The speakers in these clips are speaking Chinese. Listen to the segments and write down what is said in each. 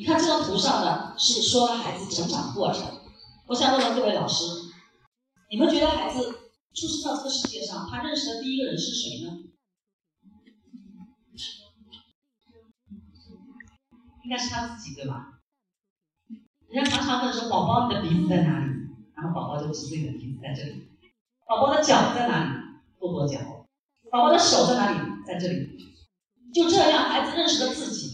你看这张图上呢，是说了孩子成长过程。我想问问各位老师，你们觉得孩子出生到这个世界上，他认识的第一个人是谁呢？应该是他自己对吧？人家常常问说：“宝宝，你的鼻子在哪里？”然后宝宝就指自己的鼻子在这里。宝宝的脚在哪里？跺跺脚。宝宝的手在哪里？在这里。就这样，孩子认识了自己，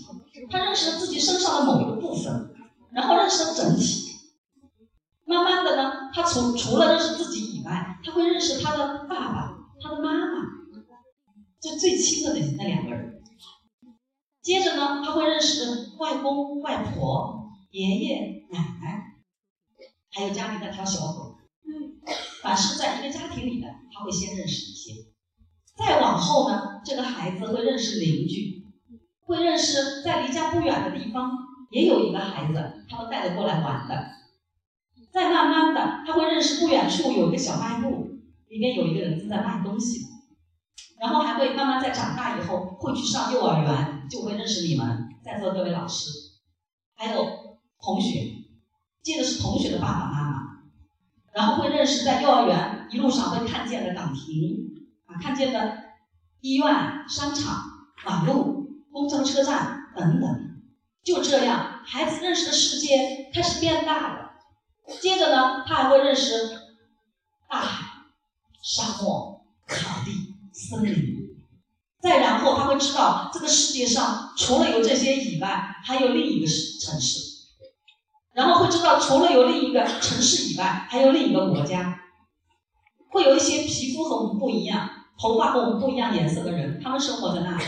他认识了自己身上的某一个部分，然后认识了整体。慢慢的呢，他除除了认识自己以外，他会认识他的爸爸、他的妈妈，就最亲的那那两个人。接着呢，他会认识外公、外婆、爷爷、奶奶，还有家里那条小狗。嗯凡是在一个家庭里的，他会先认识一些。再往后呢，这个孩子会认识邻居，会认识在离家不远的地方也有一个孩子，他们带着过来玩的。再慢慢的，他会认识不远处有一个小卖部，里面有一个人正在卖东西。然后还会慢慢在长大以后会去上幼儿园，就会认识你们在座各位老师，还有同学，这个是同学的爸爸妈妈，然后会认识在幼儿园一路上会看见的岗亭啊，看见的医院、商场、马路、公交车站等等。就这样，孩子认识的世界开始变大了。接着呢，他还会认识大海、沙漠、草地。森林，再然后他会知道这个世界上除了有这些以外，还有另一个市城市，然后会知道除了有另一个城市以外，还有另一个国家，会有一些皮肤和我们不一样、头发和我们不一样颜色的人，他们生活在那里，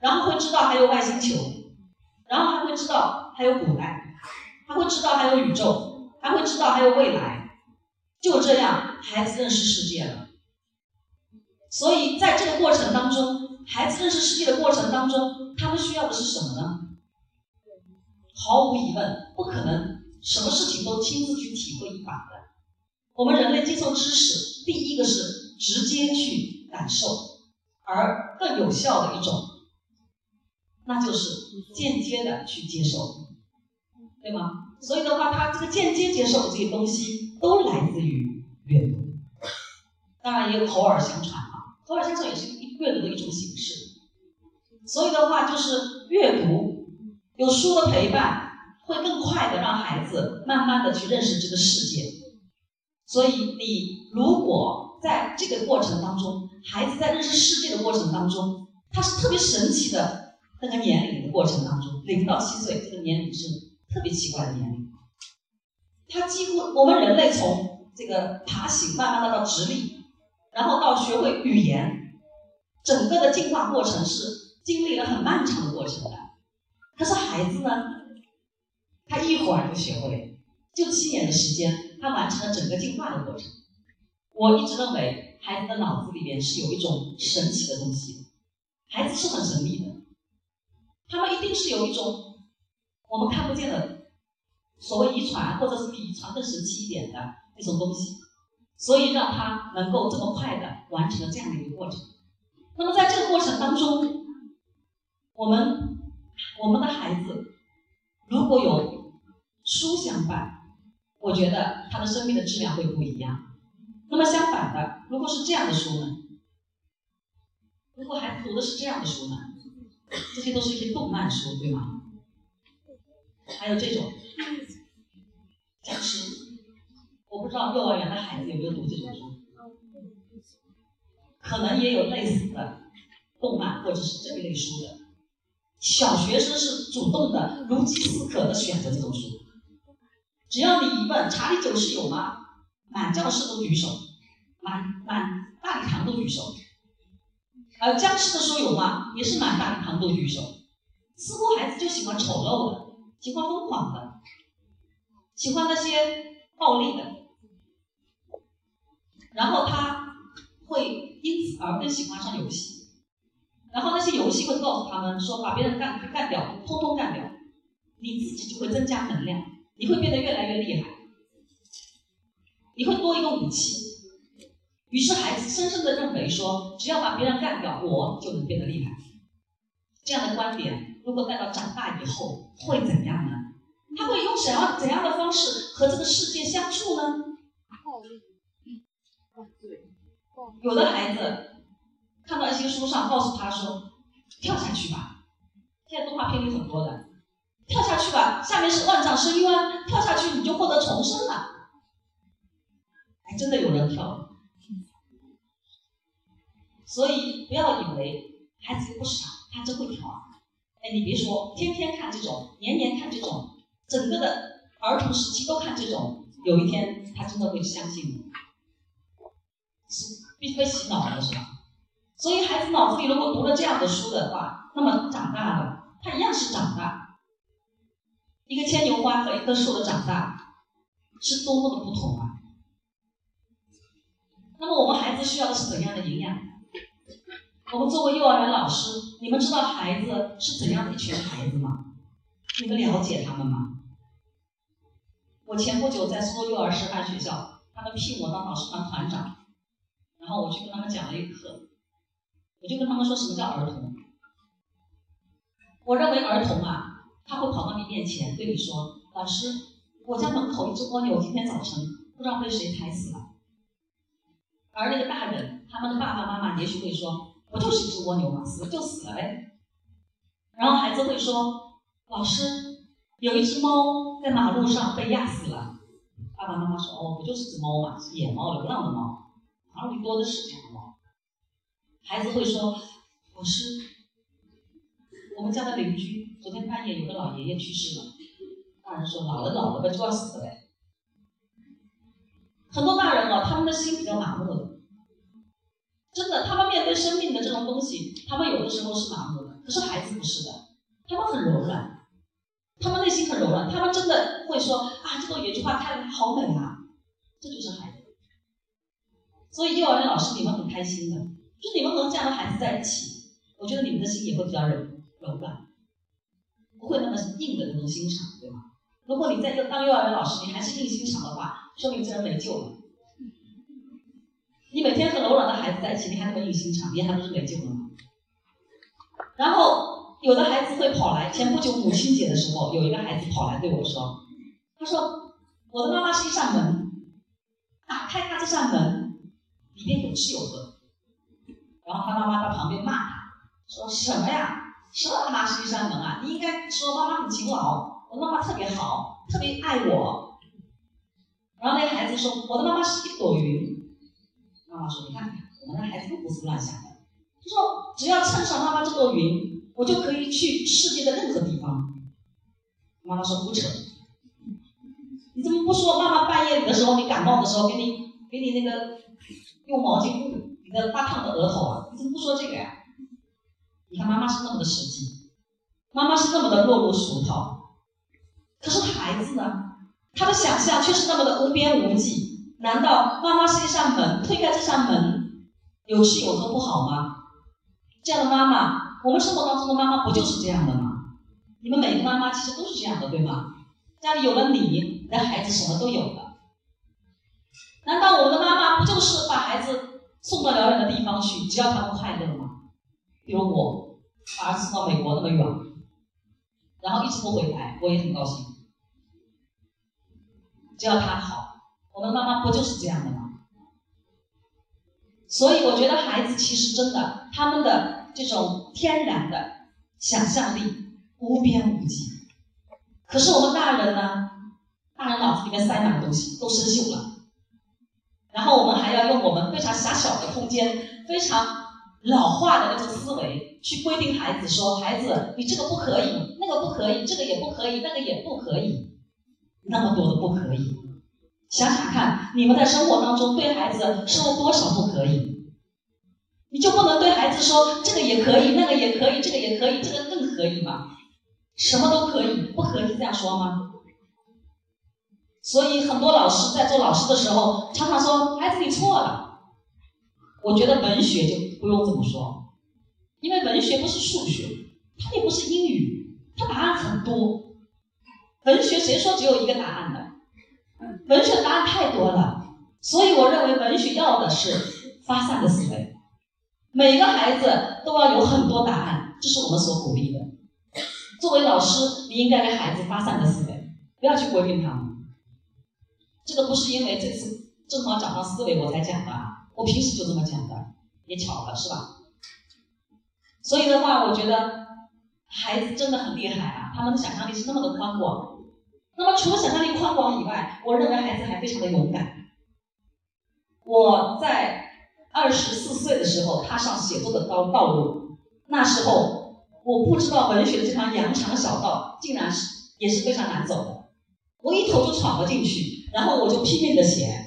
然后会知道还有外星球，然后还会知道还有古代，还会知道还有宇宙，还会知道还有未来，就这样，孩子认识世界了。所以，在这个过程当中，孩子认识世界的过程当中，他们需要的是什么呢？毫无疑问，不可能什么事情都亲自去体会一把的。我们人类接受知识，第一个是直接去感受，而更有效的一种，那就是间接的去接受，对吗？所以的话，他这个间接接受的这些东西，都来自于阅读，当然也有口耳相传。口耳相传也是一阅读的一种形式，所以的话就是阅读有书的陪伴，会更快的让孩子慢慢的去认识这个世界。所以你如果在这个过程当中，孩子在认识世界的过程当中，他是特别神奇的那个年龄的过程当中，零到七岁这个年龄是特别奇怪的年龄，他几乎我们人类从这个爬行慢慢的到直立。然后到学会语言，整个的进化过程是经历了很漫长的过程的。可是孩子呢，他一会儿就学会，就七年的时间，他完成了整个进化的过程。我一直认为，孩子的脑子里面是有一种神奇的东西，孩子是很神秘的，他们一定是有一种我们看不见的所谓遗传，或者是比遗传更神奇一点的那种东西。所以让他能够这么快的完成了这样的一个过程。那么在这个过程当中，我们我们的孩子如果有书相伴，我觉得他的生命的质量会不一样。那么相反的，如果是这样的书呢？如果孩子读的是这样的书呢？这些都是一些动漫书，对吗？还有这种僵尸。我不知道幼儿园的孩子有没有读这种书，可能也有类似的动漫或者是这一类书的。小学生是主动的、如饥似渴的选择这种书。只要你一问查理九世有吗？满教室都举手，满满大礼堂都举手。而僵尸的书有吗？也是满大堂都举手。似乎孩子就喜欢丑陋的，喜欢疯狂的，喜欢那些暴力的。然后他会因此而更喜欢上游戏，然后那些游戏会告诉他们说，把别人干干掉，通通干掉，你自己就会增加能量，你会变得越来越厉害，你会多一个武器。于是孩子深深的认为说，只要把别人干掉，我就能变得厉害。这样的观点，如果。带到长大以后会怎样呢？他会用怎样怎样的方式和这个世界相处呢？有的孩子看到一些书上告诉他说：“跳下去吧。”现在动画片里很多的，跳下去吧，下面是万丈深渊，跳下去你就获得重生了。还真的有人跳，所以不要以为孩子不傻，他真会挑啊！哎，你别说，天天看这种，年年看这种，整个的儿童时期都看这种，有一天他真的会相信你，是被被洗脑了是吧？所以孩子脑子里如果读了这样的书的话，那么长大了。他一样是长大，一个牵牛花和一棵树的长大是多么的不同啊！那么我们孩子需要的是怎样的营养？我们作为幼儿园老师，你们知道孩子是怎样的一群孩子吗？你们了解他们吗？我前不久在苏州幼儿师范学校，他们聘我当老师团团长，然后我去跟他们讲了一课，我就跟他们说什么叫儿童。我认为儿童啊，他会跑到你面前对你说：“老师，我家门口一只蜗牛，今天早晨不知道被谁踩死了。”而那个大人，他们的爸爸妈妈也许会说：“不就是一只蜗牛嘛，死了就死了呗。”然后孩子会说：“老师，有一只猫在马路上被压死了。”爸爸妈妈说：“哦，不就是只猫嘛，野猫，流浪的猫，马路里多的是这样的猫。”孩子会说：“老师。”我们家的邻居昨天半夜有个老爷爷去世了，大人说老了老了呗就要死了呗。很多大人啊，他们的心比较麻木的，真的，他们面对生命的这种东西，他们有的时候是麻木的。可是孩子不是的，他们很柔软，他们内心很柔软，他们真的会说啊，这个有句话太好美啊，这就是孩子。所以幼儿园老师你们很开心的，就你们和这样的孩子在一起，我觉得你们的心也会比较柔。柔软，不会那么硬的那种心肠，对吗？如果你在幼当幼儿园老师，你还是硬心肠的话，说明这人没救了。你每天和柔软的孩子在一起，你还那么硬心肠，你还不是没救了吗？然后有的孩子会跑来，前不久母亲节的时候，有一个孩子跑来对我说：“他说我的妈妈是一扇门，打开他这扇门，里面有吃有喝。”然后他妈妈在旁边骂他，说什么呀？什么他妈是一扇门啊？你应该说妈妈很勤劳，我妈妈特别好，特别爱我。然后那个孩子说，我的妈妈是一朵云。妈妈说，你看，我们的孩子又胡思乱想的。他说，只要蹭上妈妈这朵云，我就可以去世界的任何地方。妈妈说胡扯，你怎么不说妈妈半夜里的时候，你感冒的时候给你给你那个用毛巾捂你的发烫的额头啊？你怎么不说这个呀？你看，妈妈是那么的实际，妈妈是那么的落入俗套，可是孩子呢？他的想象却是那么的无边无际。难道妈妈是一扇门？推开这扇门，有吃有喝不好吗？这样的妈妈，我们生活当中的妈妈不就是这样的吗？你们每个妈妈其实都是这样的，对吗？家里有了你，你的孩子什么都有了。难道我们的妈妈不就是把孩子送到遥远的地方去，只要他们快乐吗？比如我把儿子送到美国那么远，然后一直不回来，我也很高兴。只要他好，我们妈妈不就是这样的吗？所以我觉得孩子其实真的，他们的这种天然的想象力无边无际。可是我们大人呢，大人脑子里面塞满的东西都生锈了，然后我们还要用我们非常狭小的空间，非常。老化的那种思维去规定孩子说：“孩子，你这个不可以，那个不可以，这个也不可以，那个也不可以，那么多的不可以。”想想看，你们在生活当中对孩子说了多少不可以？你就不能对孩子说这个也可以，那个也可以，这个也可以，这个更可以吗？什么都可以，不可以这样说吗？所以很多老师在做老师的时候，常常说：“孩子，你错了。”我觉得文学就不用这么说，因为文学不是数学，它也不是英语，它答案很多。文学谁说只有一个答案的？文学答案太多了，所以我认为文学要的是发散的思维。每个孩子都要有很多答案，这是我们所鼓励的。作为老师，你应该给孩子发散的思维，不要去规定他们。这个不是因为这次正好讲到思维我才讲的，我平时就这么讲的，也巧了，是吧？所以的话，我觉得孩子真的很厉害啊，他们的想象力是那么的宽广。那么除了想象力宽广以外，我认为孩子还非常的勇敢。我在二十四岁的时候踏上写作的道道路，那时候我不知道文学的这条羊肠小道竟然是也是非常难走的。我一头就闯了进去，然后我就拼命的写。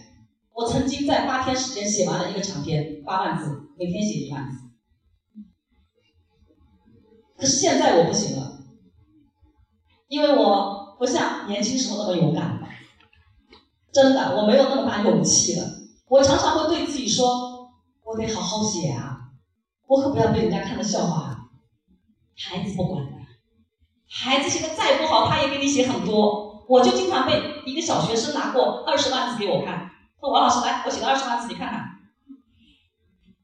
我曾经在八天时间写完了一个长篇，八万字，每天写一万字。可是现在我不行了，因为我不像年轻时候那么勇敢了。真的，我没有那么大勇气了。我常常会对自己说：“我得好好写啊，我可不要被人家看的笑话。”孩子不管，孩子写的再不好，他也给你写很多。我就经常被一个小学生拿过二十万字给我看，说：“王老师，来，我写了二十万字，你看看。”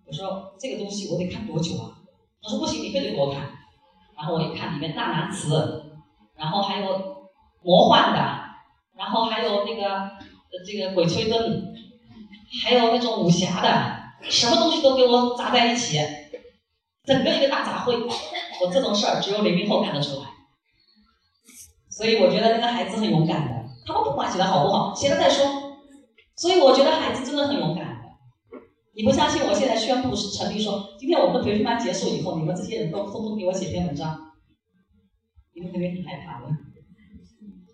我说：“这个东西我得看多久啊？”他说：“不行，你非得给我看。”然后我一看里面大难词，然后还有魔幻的，然后还有那个这个鬼吹灯，还有那种武侠的，什么东西都给我砸在一起，整个一个大杂烩。我这种事儿只有零零后干得出来，所以我觉得那个孩子很勇敢的，他们不管写的好不好，写了再说。所以我觉得孩子真的很勇敢。你不相信？我现在宣布是陈立说，今天我们培训班结束以后，你们这些人都通通给我写篇文章。你们肯定很害怕的，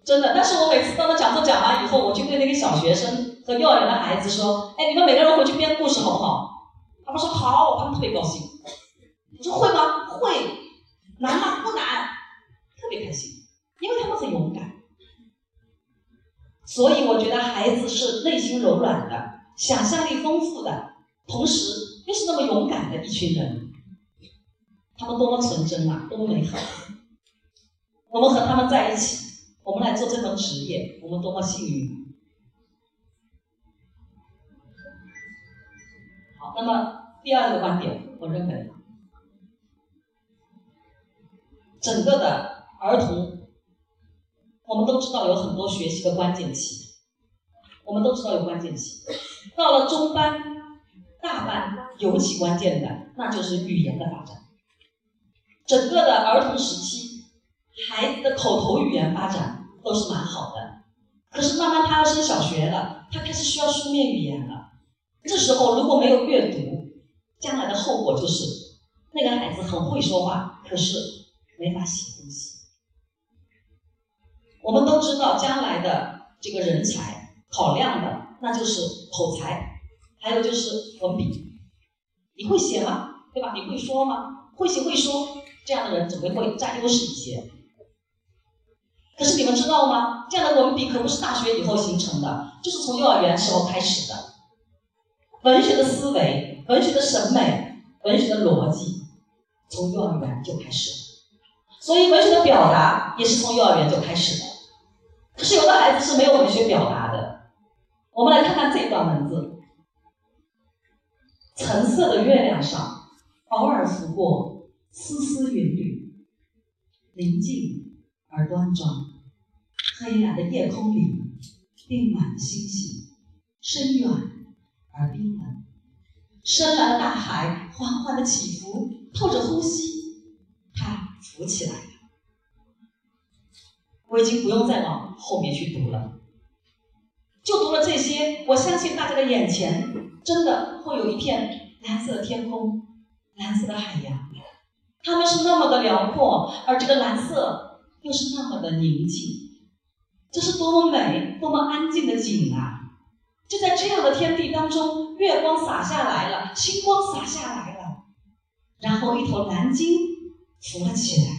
真的。但是我每次当他讲座讲完以后，我就对那个小学生和幼儿园的孩子说：“哎，你们每个人回去编故事好不好？”他们说好，他们特别高兴。我说会吗？会。难吗？不难，特别开心，因为他们很勇敢。所以我觉得孩子是内心柔软的，想象力丰富的。同时又是那么勇敢的一群人，他们多么纯真啊，多么美好！我们和他们在一起，我们来做这份职业，我们多么幸运！好，那么第二个观点，我认为，整个的儿童，我们都知道有很多学习的关键期，我们都知道有关键期，到了中班。大班尤其关键的，那就是语言的发展。整个的儿童时期，孩子的口头语言发展都是蛮好的。可是慢慢他要升小学了，他开始需要书面语言了。这时候如果没有阅读，将来的后果就是那个孩子很会说话，可是没法写东西。我们都知道，将来的这个人才考量的那就是口才。还有就是文笔，你会写吗？对吧？你会说吗？会写会说，这样的人总归会占优势一些。可是你们知道吗？这样的文笔可不是大学以后形成的，就是从幼儿园时候开始的。文学的思维、文学的审美、文学的逻辑，从幼儿园就开始。所以文学的表达也是从幼儿园就开始的。可是有的孩子是没有文学表达的。我们来看看这段文字。橙色的月亮上，偶尔拂过丝丝云缕，宁静而端庄。黑暗的夜空里，定满了星星，深远而冰冷。深蓝的大海缓缓的起伏，透着呼吸，它浮起来了。我已经不用再往后面去读了，就读了这些，我相信大家的眼前。真的会有一片蓝色的天空，蓝色的海洋，它们是那么的辽阔，而这个蓝色又是那么的宁静，这是多么美、多么安静的景啊！就在这样的天地当中，月光洒下来了，星光洒下来了，然后一头蓝鲸浮了起来。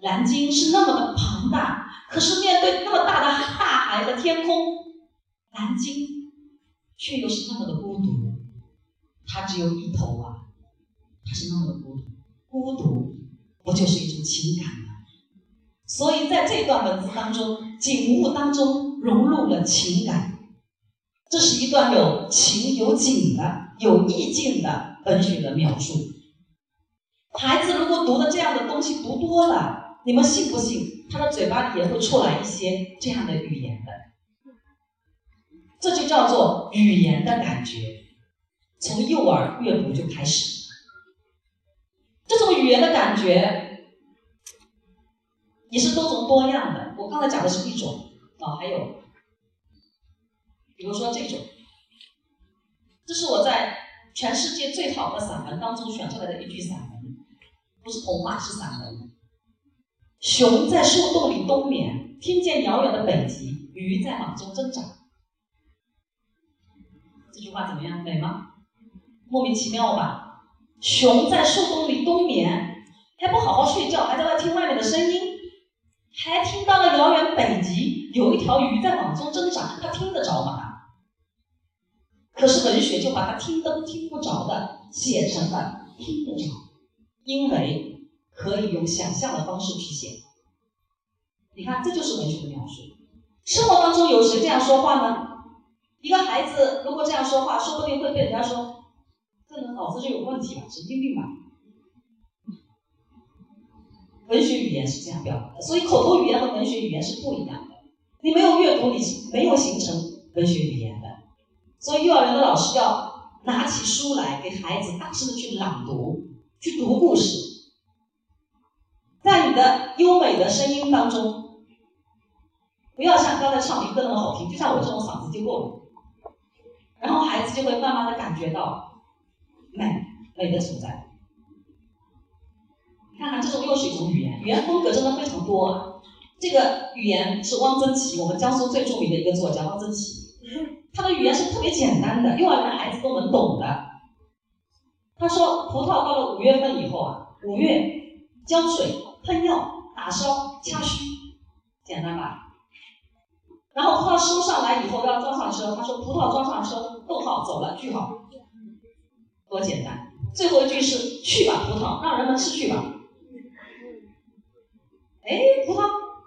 蓝鲸是那么的庞大，可是面对那么大的大海的天空，蓝鲸。却又是那么的孤独，它只有一头啊，它是那么的孤独，孤独不就是一种情感吗？所以在这段文字当中，景物当中融入了情感，这是一段有情有景的、有意境的文学的描述。孩子如果读的这样的东西读多了，你们信不信，他的嘴巴里也会出来一些这样的语言的？这就叫做语言的感觉，从幼儿阅读就开始。这种语言的感觉也是多种多样的。我刚才讲的是一种啊，还有，比如说这种，这是我在全世界最好的散文当中选出来的一句散文，不是童话，是散文。熊在树洞里冬眠，听见遥远的北极，鱼在网中挣扎。这句话怎么样？美吗？莫名其妙吧？熊在树洞里冬眠，还不好好睡觉，还在外听外面的声音，还听到了遥远北极有一条鱼在网中挣扎，他听得着吗？可是文学就把他听都听不着的写成了听得着，因为。可以用想象的方式去写，你看，这就是文学的描述。生活当中有谁这样说话呢？一个孩子如果这样说话，说不定会被人家说，这人脑子就有问题吧，神经病吧。文学语言是这样表达的，所以口头语言和文学语言是不一样的。你没有阅读，你没有形成文学语言的。所以幼儿园的老师要拿起书来给孩子大声的去朗读，去读故事。在你的优美的声音当中，不要像刚才唱民歌那么好听，就像我这种嗓子就够了。然后孩子就会慢慢的感觉到美，美的存在。看看，这种又是一种语言，语言风格真的非常多啊。这个语言是汪曾祺，我们江苏最著名的一个作家汪曾祺，他的语言是特别简单的，幼儿园孩子都能懂的。他说，葡萄到了五月份以后啊，五月浇水。喷药、打烧、掐须，简单吧？然后葡萄收上来以后要装上车，他说葡萄装上车，逗号走了，句号，多简单。最后一句是去吧葡萄，让人们吃去吧。哎，葡萄，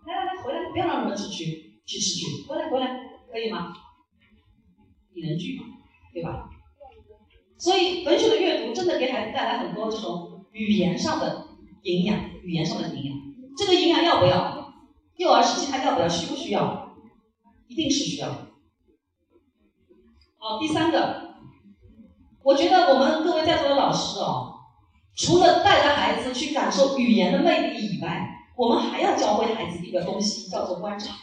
来来来，回来，不要让人们吃去，去吃去，回来回来，可以吗？拟人句嘛，对吧？所以文学的阅读真的给孩子带来很多这种语言上的。营养，语言上的营养，这个营养要不要？幼儿时期他要不要？需不需要？一定是需要。好，第三个，我觉得我们各位在座的老师哦，除了带着孩子去感受语言的魅力以外，我们还要教会孩子一个东西，叫做观察。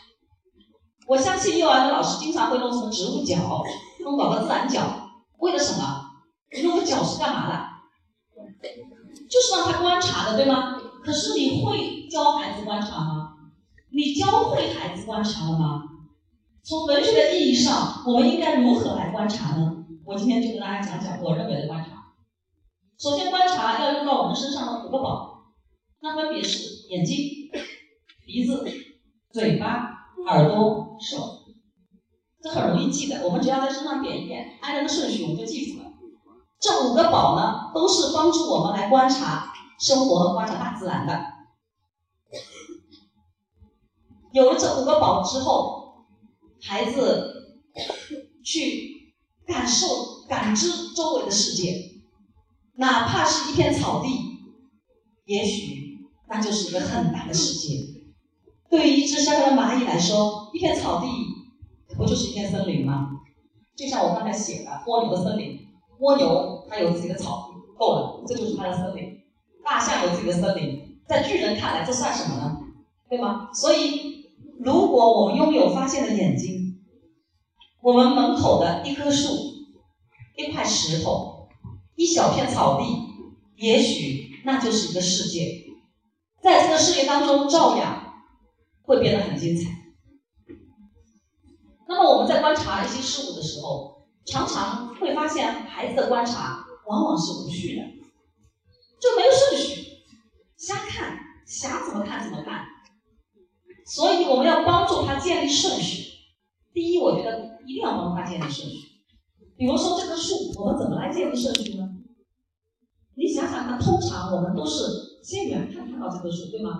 我相信幼儿园的老师经常会弄什么植物角，弄搞个自然角，为了什么？弄个角是干嘛的？就是让他观察的，对吗？可是你会教孩子观察吗？你教会孩子观察了吗？从文学的意义上，我们应该如何来观察呢？我今天就跟大家讲讲我认为的观察。首先，观察要用到我们身上的五个宝，那分别是眼睛、鼻子、嘴巴、耳朵、手。这很容易记的，我们只要在身上点一点，按这个顺序，我们就记住了。这五个宝呢，都是帮助我们来观察生活和观察大自然的。有了这五个宝之后，孩子去感受、感知周围的世界，哪怕是一片草地，也许那就是一个很大的世界。对于一只小小的蚂蚁来说，一片草地不就是一片森林吗？就像我刚才写的蜗牛的森林。蜗牛它有自己的草地，够了，这就是它的森林。大象有自己的森林，在巨人看来这算什么呢？对吗？所以，如果我们拥有发现的眼睛，我们门口的一棵树、一块石头、一小片草地，也许那就是一个世界。在这个世界当中，照样会变得很精彩。那么我们在观察一些事物的时候，常常会发现，孩子的观察往往是无序的，就没有顺序，瞎看，想怎么看怎么看。所以我们要帮助他建立顺序。第一，我觉得一定要帮他建立顺序。比如说这棵树，我们怎么来建立顺序呢？你想想看，通常我们都是先远看看到这棵树，对吗？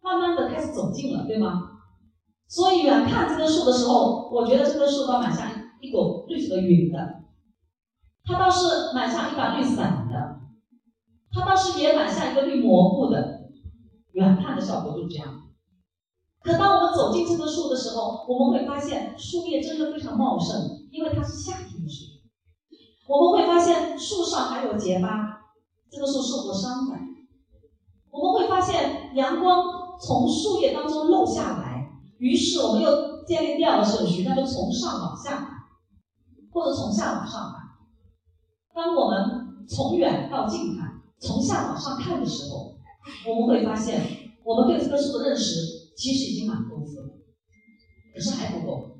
慢慢的开始走近了，对吗？所以远看这棵树的时候，我觉得这棵树倒蛮像。一朵绿色的云的，它倒是蛮像一把绿伞的，它倒是也蛮像一个绿蘑菇的，远看的效果就是这样。可当我们走进这棵树的时候，我们会发现树叶真的非常茂盛，因为它是夏天的树。我们会发现树上还有结疤，这个树受过伤的。我们会发现阳光从树叶当中漏下来，于是我们又建立第二个顺序，那就从上往下，或者从下往上看。当我们从远到近看，从下往上看的时候，我们会发现我们对这棵树的认识其实已经蛮丰富了，可是还不够。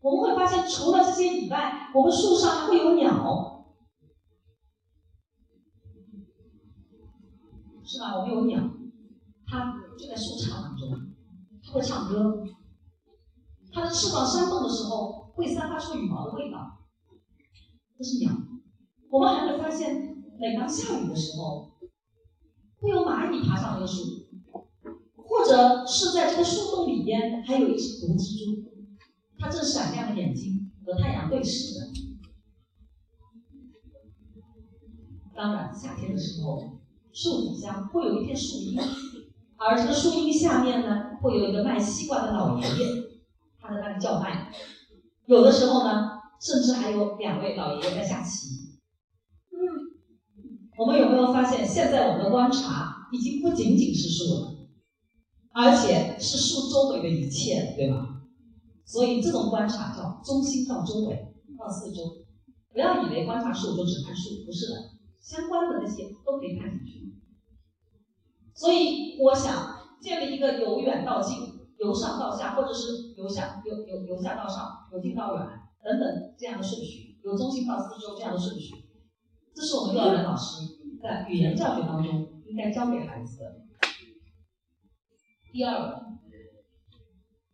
我们会发现，除了这些以外，我们树上还会有鸟，是吧？我们有鸟，它就在树杈当中，它会唱歌，它的翅膀扇动的时候会散发出羽毛的味道，这是鸟。我们还会发现，每当下雨的时候，会有蚂蚁爬上这个树，或者是在这个树洞里边还有一只毒蜘蛛。它正闪亮的眼睛和太阳对视着。当然，夏天的时候，树底下会有一片树荫，而这个树荫下面呢，会有一个卖西瓜的老爷爷，他在那里叫卖。有的时候呢，甚至还有两位老爷爷在下棋。嗯，我们有没有发现，现在我们的观察已经不仅仅是树了，而且是树周围的一切，对吧？所以这种观察叫中心到周围到四周，不要以为观察树就只看树，不是的，相关的那些都可以看进去。所以我想建立一个由远到近、由上到下，或者是由下由由由下到上、由近到远等等这样的顺序，由中心到四周这样的顺序，这是我们幼儿园老师在语言教学当中应该教给孩子的。第二个。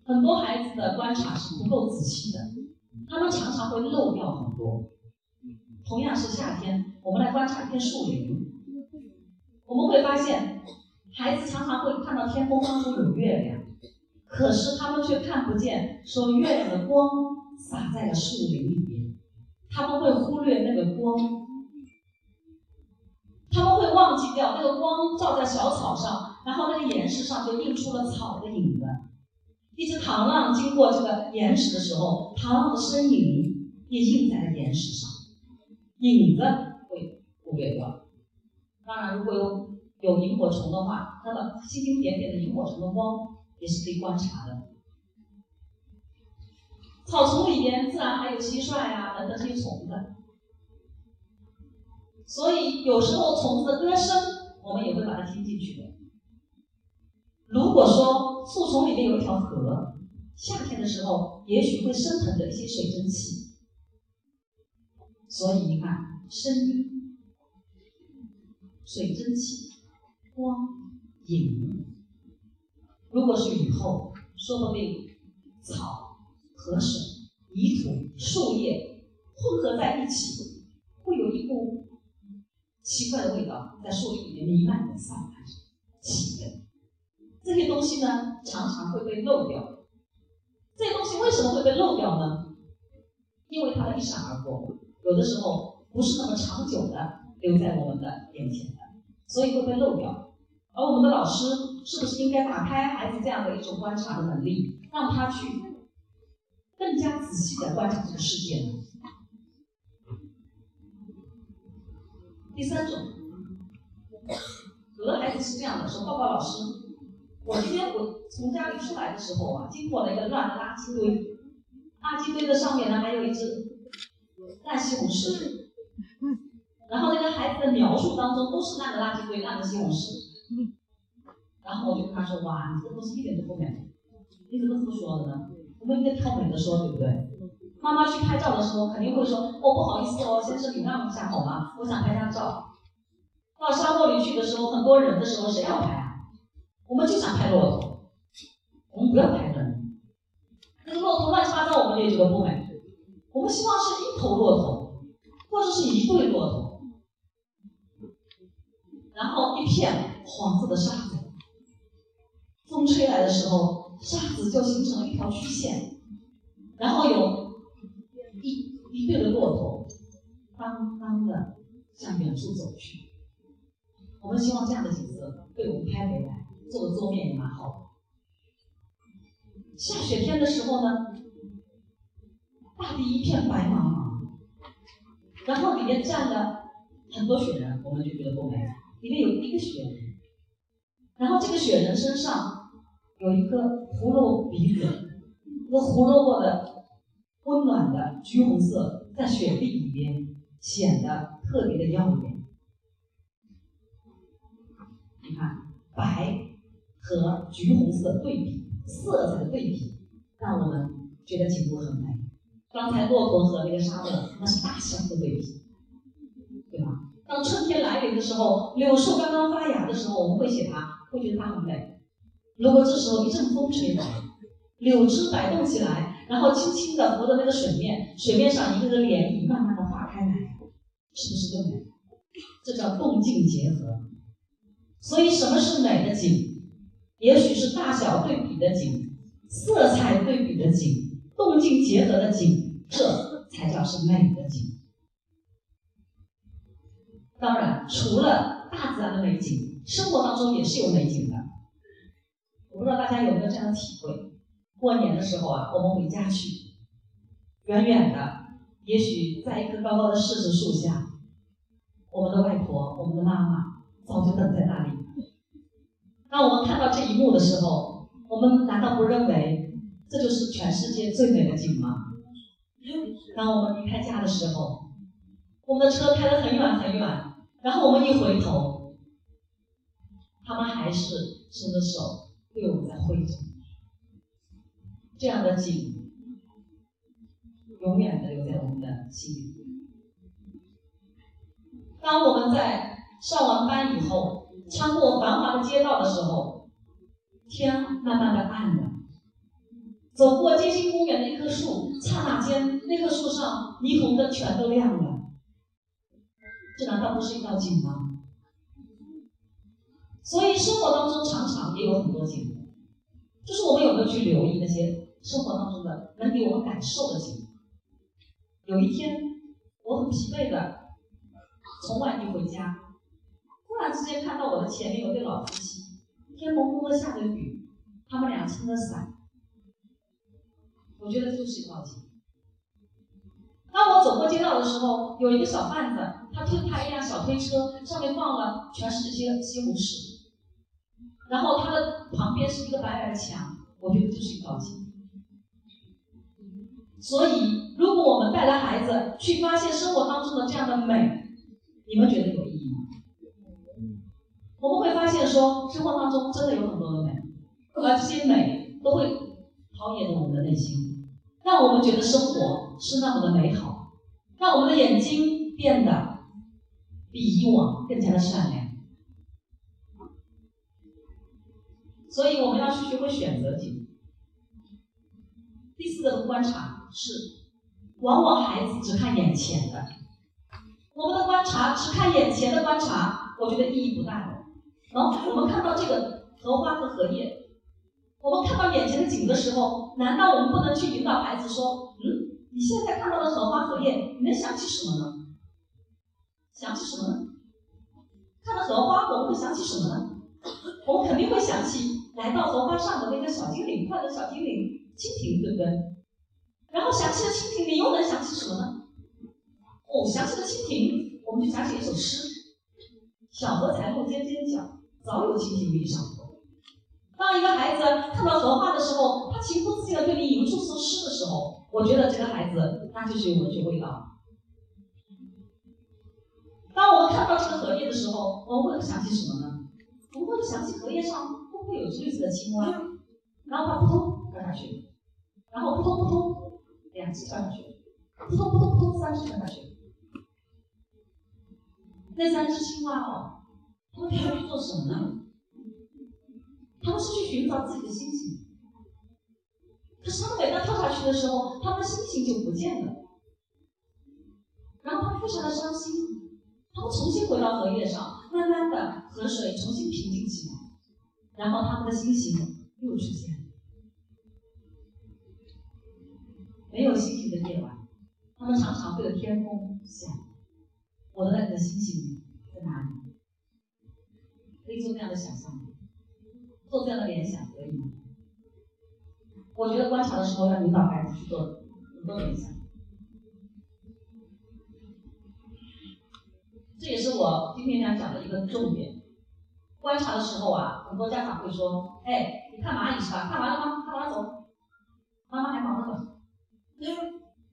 很多孩子的观察是不够仔细的，他们常常会漏掉很多。同样是夏天，我们来观察一片树林，我们会发现，孩子常常会看到天空当中有月亮，可是他们却看不见说月亮的光洒在了树林里面，他们会忽略那个光，他们会忘记掉那个光照在小草上，然后那个岩石上就映出了草的影子。一只螳螂经过这个岩石的时候，螳螂的身影也映在了岩石上，影子会忽略掉。当然，如果有有萤火虫的话，那么星星点点的萤火虫的光也是可以观察的。草丛里边自然还有蟋蟀啊等等这些虫子，所以有时候虫子的歌声我们也会把它听进去的。如果说树丛里面有一条河，夏天的时候也许会升腾着一些水蒸气，所以你看，声音、水蒸气、光、影，如果是雨后，说不定草、河水、泥土、树叶混合在一起，会有一股奇怪的味道在树林里面弥漫的散发着气味。这些东西呢，常常会被漏掉。这些东西为什么会被漏掉呢？因为它一闪而过，有的时候不是那么长久的留在我们的眼前的，所以会被漏掉。而我们的老师是不是应该打开孩子这样的一种观察的能力，让他去更加仔细的观察这个世界呢？第三种，有的孩子是这样的，说：“报告老师。”我今天我从家里出来的时候啊，经过了一个乱的垃圾堆，垃圾堆的上面呢还有一只烂西红柿，然后那个孩子的描述当中都是烂的垃圾堆、烂的西红柿，然后我就跟他说：“哇，你这个东西一点都不美，你怎么这么说的呢？我们应该挑美的说，对不对？”妈妈去拍照的时候肯定会说：“哦，不好意思哦，先生，你让一下好吗？我想拍张照。”到沙漠里去的时候，很多人的时候，谁要拍啊？我们就想拍骆驼，我们不要拍人。那个骆驼乱七八糟，我们也觉得不美。我们希望是一头骆驼，或者是一对骆驼，然后一片黄色的沙子，风吹来的时候，沙子就形成了一条曲线，然后有一一对的骆驼，当当的向远处走去。我们希望这样的景色被我们拍回来。做的桌面也蛮好。下雪天的时候呢，大地一片白茫茫，然后里面站了很多雪人，我们就觉得多美。里面有一个雪人，然后这个雪人身上有一个胡萝卜鼻子，这个胡萝卜的温暖的橘红色在雪地里边显得特别的耀眼。你看，白和橘红色对比。色彩的对比，让我们觉得景物很美。刚才骆驼和那个沙漠，那是大小的对比，对吧？当春天来临的时候，柳树刚刚发芽的时候，我们会写它，会觉得它很美。如果这时候一阵风吹来，柳枝摆动起来，然后轻轻地拂着那个水面，水面上一个个涟漪慢慢的化开来，是不是更美？这叫动静结合。所以，什么是美的景？也许是大小对比的景，色彩对比的景，动静结合的景，这才叫是美的景。当然，除了大自然的美景，生活当中也是有美景的。不知道大家有没有这样的体会：过年的时候啊，我们回家去，远远的，也许在一棵高高的柿子树下，我们的外婆、我们的妈妈早就等在那里。当我们看到这一幕的时候，我们难道不认为这就是全世界最美的景吗？当我们离开家的时候，我们的车开得很远很远，然后我们一回头，他们还是伸着手对我们在挥着，这样的景永远的留在我们的心里。当我们在上完班以后。穿过繁华的街道的时候，天慢慢的暗了。走过街心公园的一棵树，刹那间，那棵树上霓虹灯全都亮了。这难道不是一道景吗？所以生活当中常常也有很多景，就是我们有没有去留意那些生活当中的能给我们感受的景？有一天，我很疲惫的从外地回家。突然之间看到我的前面有对老夫妻，天蒙蒙的下着雨，他们俩撑着伞，我觉得就是一道景。当我走过街道的时候，有一个小贩子，他推他一辆小推车，上面放了全是这些西红柿，然后他的旁边是一个白白的墙，我觉得就是一道景。所以，如果我们带着孩子去发现生活当中的这样的美，你们觉得有意义吗？我们会发现，说生活当中真的有很多的美，而这些美都会陶冶着我们的内心，让我们觉得生活是那么的美好，让我们的眼睛变得比以往更加的善良。所以我们要去学会选择题。第四个观察是，往往孩子只看眼前的，我们的观察只看眼前的观察，我觉得意义不大的。然后我们看到这个荷花和荷叶，我们看到眼前的景的时候，难道我们不能去引导孩子说：“嗯，你现在看到的荷花荷叶，你能想起什么呢？想起什么呢？看到荷花，我们会想起什么呢？我们肯定会想起来到荷花上的那个小精灵，快乐小精灵蜻蜓，对不对？然后想起了蜻蜓，你又能想起什么呢？哦，想起了蜻蜓，我们就想起一首诗：小荷才露尖尖角。早有蜻蜓立上头。当一个孩子看到荷花的时候，他情不自禁的对你吟出首诗的时候，我觉得这个孩子那就是有文学味道。当我们看到这个荷叶的时候，我们会想起什么呢？我们会想起荷叶上会不会有绿色的青蛙？然后它扑通跳下去，然后扑通扑通两只跳下去，扑通扑通扑通三只跳下去。那三只青蛙哦。他们跳下去做什么呢？他们是去寻找自己的星星。可是他们每当跳下去的时候，他们的星星就不见了，然后他们非常的伤心。他们重新回到荷叶上，慢慢的河水重新平静起来，然后他们的星星又出现了。没有星星的夜晚，他们常常对着天空想：我的那个星星在哪里？可以做那样的想象。做这样的联想可以吗？我觉得观察的时候要引导孩子去做很多联想。这也是我今天想讲的一个重点。观察的时候啊，很多家长会说：“哎，你看蚂蚁是吧？看完了吗？看完了走。”妈妈还忙着呢。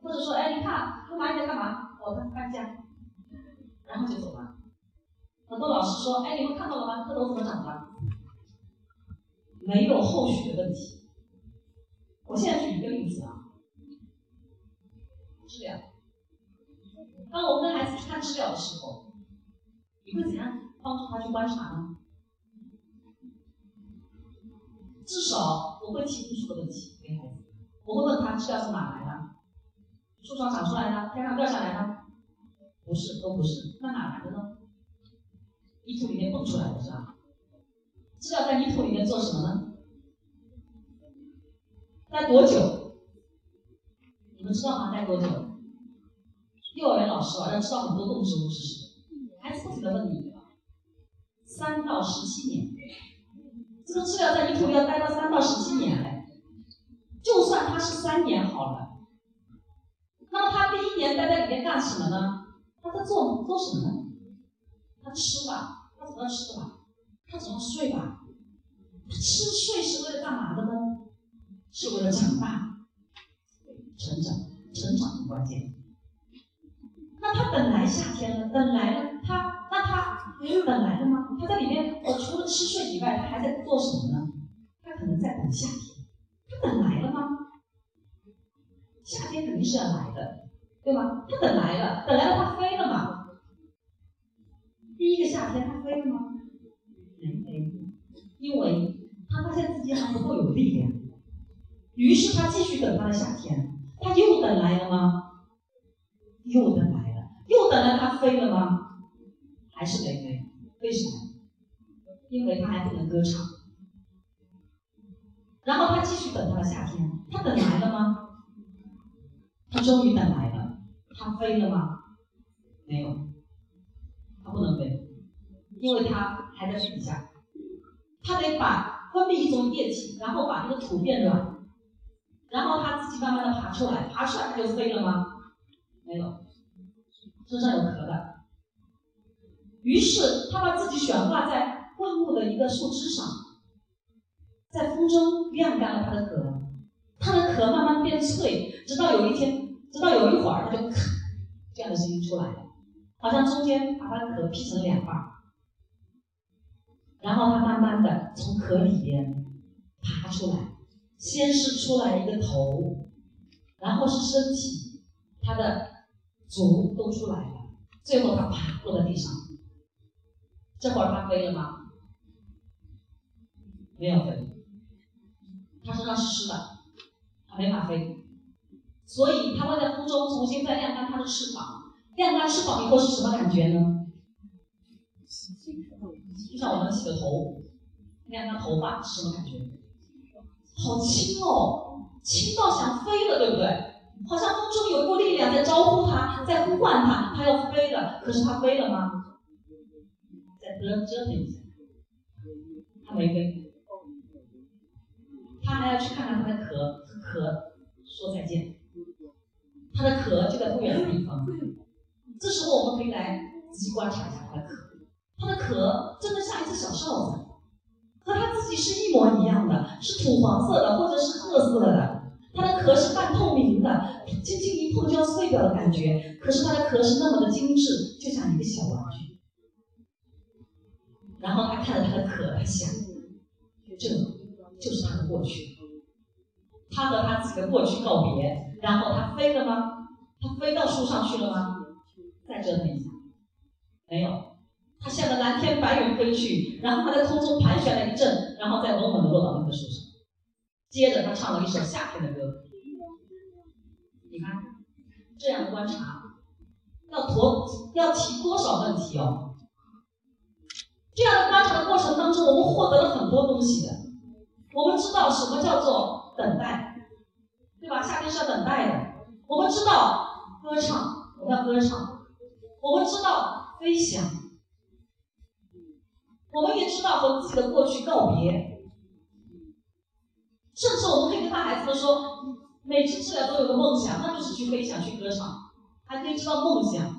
或者说：“哎，你看，看蚂蚁在干嘛？我在搬家。”然后就走了。很多老师说：“哎，你们看到了吗？蝌蚪怎么长的？”没有后续的问题。我现在举一个例子啊，治疗。当我们跟孩子去看治疗的时候，你会怎样帮助他去观察呢？至少我会提无数个问题给孩子，我会问他治疗从哪来的？树上长出来的？天上掉下来的？不是，都不是。那哪来的呢？泥土里面蹦出来的是吧？知道在泥土里面做什么呢？待多久？你们知道吗？待多久？幼儿园老师啊，要知道很多动植物知识。孩子不停的问你，三到十七年，这个治疗在泥土里要待到三到十七年嘞。就算他是三年好了，那么他第一年待在里面干什么呢？他在做做什么呢？他吃吧，他怎么吃吧？他怎么睡吧？他吃睡是为了干嘛的呢？是为了长大、成长、成长的关键。那他本来夏天了，本来呢，他那他等来了吗？他在里面，呃，除了吃睡以外，他还在做什么呢？他可能在等夏天。他等来了吗？夏天肯定是要来的，对吗？他等来了，等来了，他飞了吗？第一个夏天他飞了吗？没飞，因为他发现自己还不够有力量，于是他继续等他的夏天。他又等来了吗？又等来了，又等来他飞了吗？还是没飞？为什么？因为他还不能歌唱。然后他继续等到了夏天，他等来了吗？他终于等来了，他飞了吗？没有。它不能飞，因为它还在水下，它得把分泌一种液体，然后把这个土变软，然后它自己慢慢的爬出来，爬出来它就飞了吗？没有，身上有壳的。于是它把自己悬挂在灌木的一个树枝上，在风中晾干了它的壳，它的壳慢慢变脆，直到有一天，直到有一会儿，它就咔这样的声音出来了。好像中间把它的壳劈成了两半，然后它慢慢的从壳里边爬出来，先是出来一个头，然后是身体，它的足都出来了，最后它啪落在地上。这会儿它飞了吗？没有飞，它身上是湿的，它没法飞，所以它会在空中重新再晾干它的翅膀。晾干翅膀以后是什么感觉呢？就像我们洗个头，晾干头发是什么感觉？好轻哦，轻到想飞了，对不对？好像风中有一股力量在招呼它，在呼唤它，它要飞了。可是它飞了吗？再折折腾一下，它没飞，它还要去看看它的壳，和壳说再见。它的壳就在不远的地方。这时候我们可以来仔细观察一下它的壳，它的壳真的像一只小哨子，和它自己是一模一样的，是土黄色的或者是褐色的。它的壳是半透明的，轻轻一碰就要碎掉的感觉。可是它的壳是那么的精致，就像一个小玩具。然后他看着他的壳，他想，这就是他的过去。他和他自己的过去告别，然后他飞了吗？他飞到树上去了吗？再折腾一下，没有，他向着蓝天白云飞去，然后他在空中盘旋了一阵，然后再稳稳的落到那个树上。接着他唱了一首夏天的歌。你看，这样的观察要多要提多少问题哦？这样的观察的过程当中，我们获得了很多东西的。我们知道什么叫做等待，对吧？夏天是要等待的。我们知道歌唱，我们要歌唱。我们知道飞翔，我们也知道和自己的过去告别，甚至我们可以跟大孩子们说，每次治疗都有个梦想，那就是去飞翔、去歌唱，还可以知道梦想。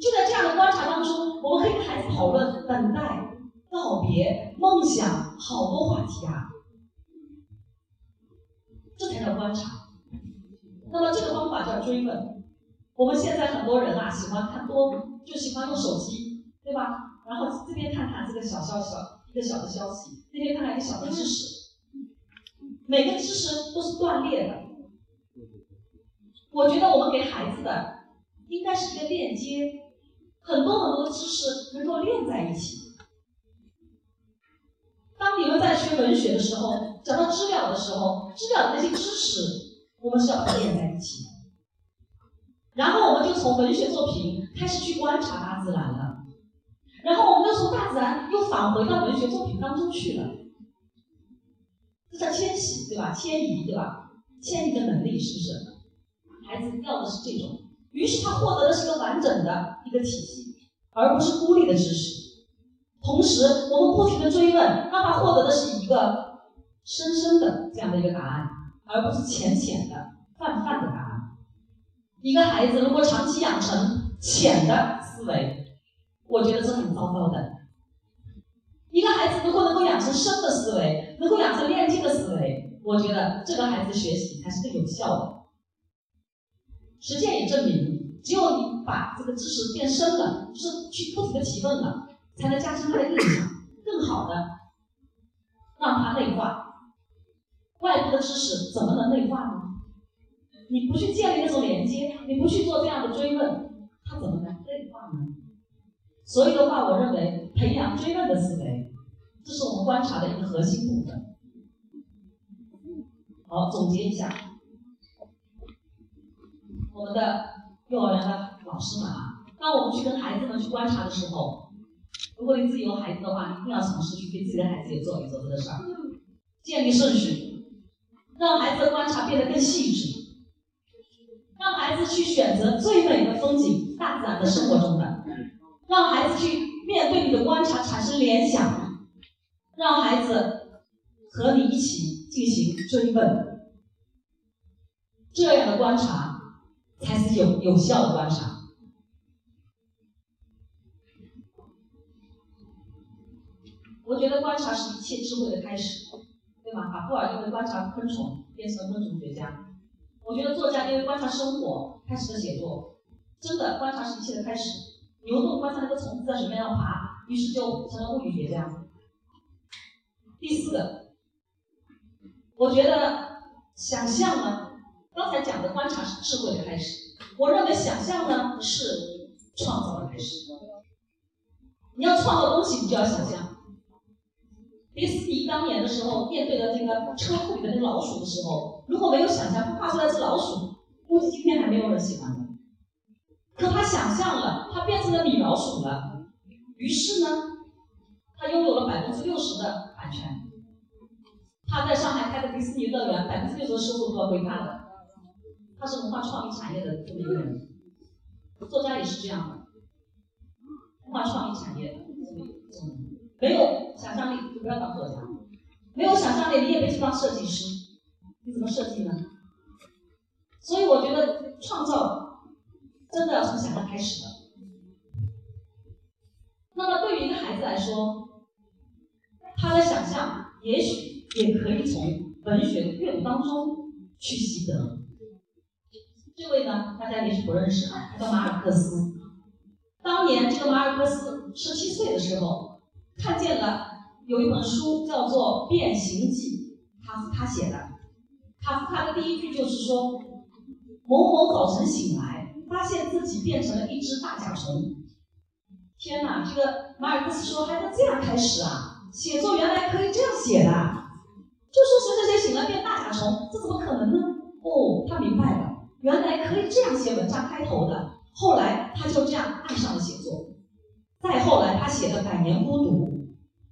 就在这样的观察当中，我们可以跟孩子讨论等待、告别、梦想，好多话题啊。这才叫观察。那么这个方法叫追问。我们现在很多人啊，喜欢看多，就喜欢用手机，对吧？然后这边看看这个小小小一个小的消息，那边看看一个小的知识，每个知识都是断裂的。我觉得我们给孩子的应该是一个链接，很多很多的知识能够连在一起。当你们在学文学的时候，讲到知了的时候，知了的那些知识，我们是要把它连在一起。然后我们就从文学作品开始去观察大自然了，然后我们就从大自然又返回到文学作品当中去了。这叫迁徙，对吧？迁移，对吧？迁移的能力是不是？孩子要的是这种，于是他获得的是一个完整的一个体系，而不是孤立的知识。同时，我们不停的追问，让他获得的是一个深深的这样的一个答案，而不是浅浅的、泛泛的答案。一个孩子如果长期养成浅的思维，我觉得是很糟糕的。一个孩子如果能够养成深的思维，能够养成链接的思维，我觉得这个孩子学习才是更有效的。实践也证明，只有你把这个知识变深了，就是去不停的提问了，才能加深他的印象，更好的让他内化。外部的知识怎么能内化呢？你不去建立那种连接，你不去做这样的追问，他怎么能内化呢？所以的话，我认为培养追问的思维，这是我们观察的一个核心部分。好，总结一下，我们的幼儿园的老师们啊，当我们去跟孩子们去观察的时候，如果你自己有孩子的话，一定要尝试去给自己的孩子也做一做这个事儿，建立顺序，让孩子的观察变得更细致。让孩子去选择最美的风景，大自然的生活中的；让孩子去面对你的观察产生联想；让孩子和你一起进行追问。这样的观察才是有有效的观察。我觉得观察是一切智慧的开始，对吧？把布尔因为观察昆虫变成了昆虫学家。我觉得作家因为观察生活开始了写作，真的观察是一切的开始。牛顿观察那个虫子在什么样爬，于是就成了物理学家。第四个，我觉得想象呢，刚才讲的观察是智慧的开始，我认为想象呢是创造的开始。你要创造东西，你就要想象。迪士尼当年的时候，面对的那个车库里的那个老鼠的时候，如果没有想象画出来是老鼠，估计今天还没有人喜欢的。可他想象了，他变成了米老鼠了，于是呢，他拥有了百分之六十的版权。他在上海开的迪士尼乐园，百分之六十的收入都要归他的。他是文化创意产业的这么一个人，作家也是这样的，文化创意产业的这么这么。没有想象力就不要当作家，没有想象力你也别去当设计师，你怎么设计呢？所以我觉得创造真的要从想象开始的。那么对于一个孩子来说，他的想象也许也可以从文学阅读当中去习得。这位呢，大家也许不认识啊，他叫马尔克斯。当年这个马尔克斯十七岁的时候。看见了有一本书叫做《变形记》，卡夫卡写的。卡夫卡的第一句就是说：“某某早晨醒来，发现自己变成了一只大甲虫。”天哪！这个马尔克斯说还能这样开始啊？写作原来可以这样写的？就说谁谁谁醒来变大甲虫，这怎么可能呢？哦，他明白了，原来可以这样写文章开头的。后来他就这样爱上了写作。再后来，他写的《百年孤独》，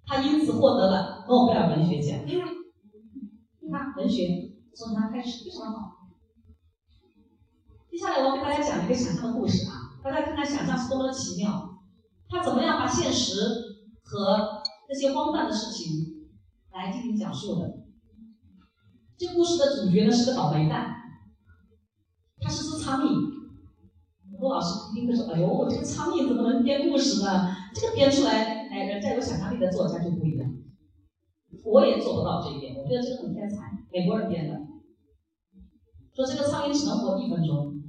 他因此获得了诺贝尔文学奖。你看，文学从他开始非常好。接下来，我给大家讲一个想象的故事啊，大家看看想象是多么的奇妙。他怎么样把现实和那些荒诞的事情来进行讲述的？这故事的主角呢是个倒霉蛋，苍蝇。很多老师一定会说：“哎呦，这个苍蝇怎么能编故事呢？这个编出来，哎，人家有想象力的作家就不一样。我也做不到这一点，我觉得这个很天才，美国人编的。说这个苍蝇只能活一分钟，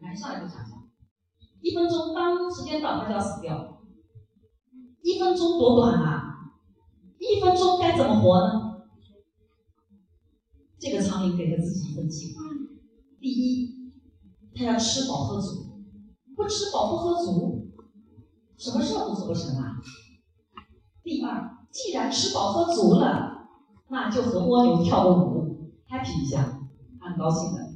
来上来就想想，一分钟当时间到，它就要死掉。一分钟多短啊！一分钟该怎么活呢？这个苍蝇给了自己一个计划：第一，他要吃饱喝足；不吃饱不喝足，什么事儿都做不成啊。第二，既然吃饱喝足了，那就和蜗牛跳个舞，happy 一下。很高兴的。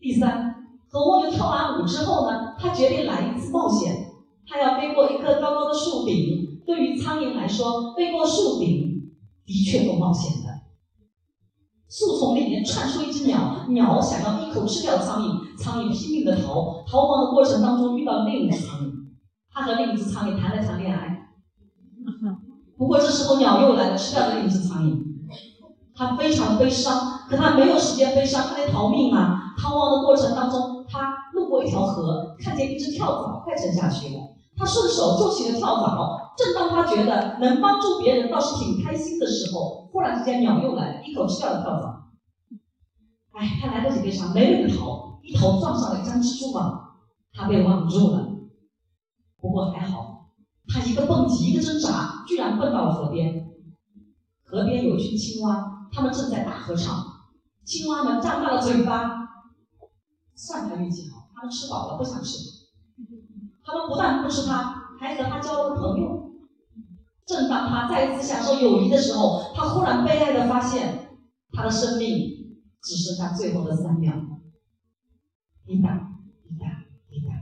第三，和蜗牛跳完舞之后呢，他决定来一次冒险。他要飞过一棵高高的树顶。对于苍蝇来说，飞过树顶的确够冒险。树丛里面窜出一只鸟，鸟想要一口吃掉苍蝇，苍蝇拼命的逃。逃亡的过程当中遇到另一只苍蝇，它和另一只苍蝇谈了场恋爱。不过这时候鸟又来了，吃掉了另一只苍蝇。它非常悲伤，可它没有时间悲伤，它得逃命啊！逃亡的过程当中，它路过一条河，看见一只跳蚤快沉下去了，它顺手救起了跳蚤。正当他觉得能帮助别人倒是挺开心的时候，忽然之间鸟又来，一口吃掉了跳蚤。哎，他来不及悲伤，没力逃，一头撞上了一张蜘蛛网，他被网住了。不过还好，他一个蹦极，一个挣扎，居然蹦到了河边。河边有一群青蛙。他们正在大合唱，青蛙们张大了嘴巴。算他运气好，他们吃饱了不想吃。他们不但不吃它，还和它交了个朋友。正当他再次享受友谊的时候，他忽然悲哀的发现，他的生命只剩下最后的三秒。滴答滴答滴答，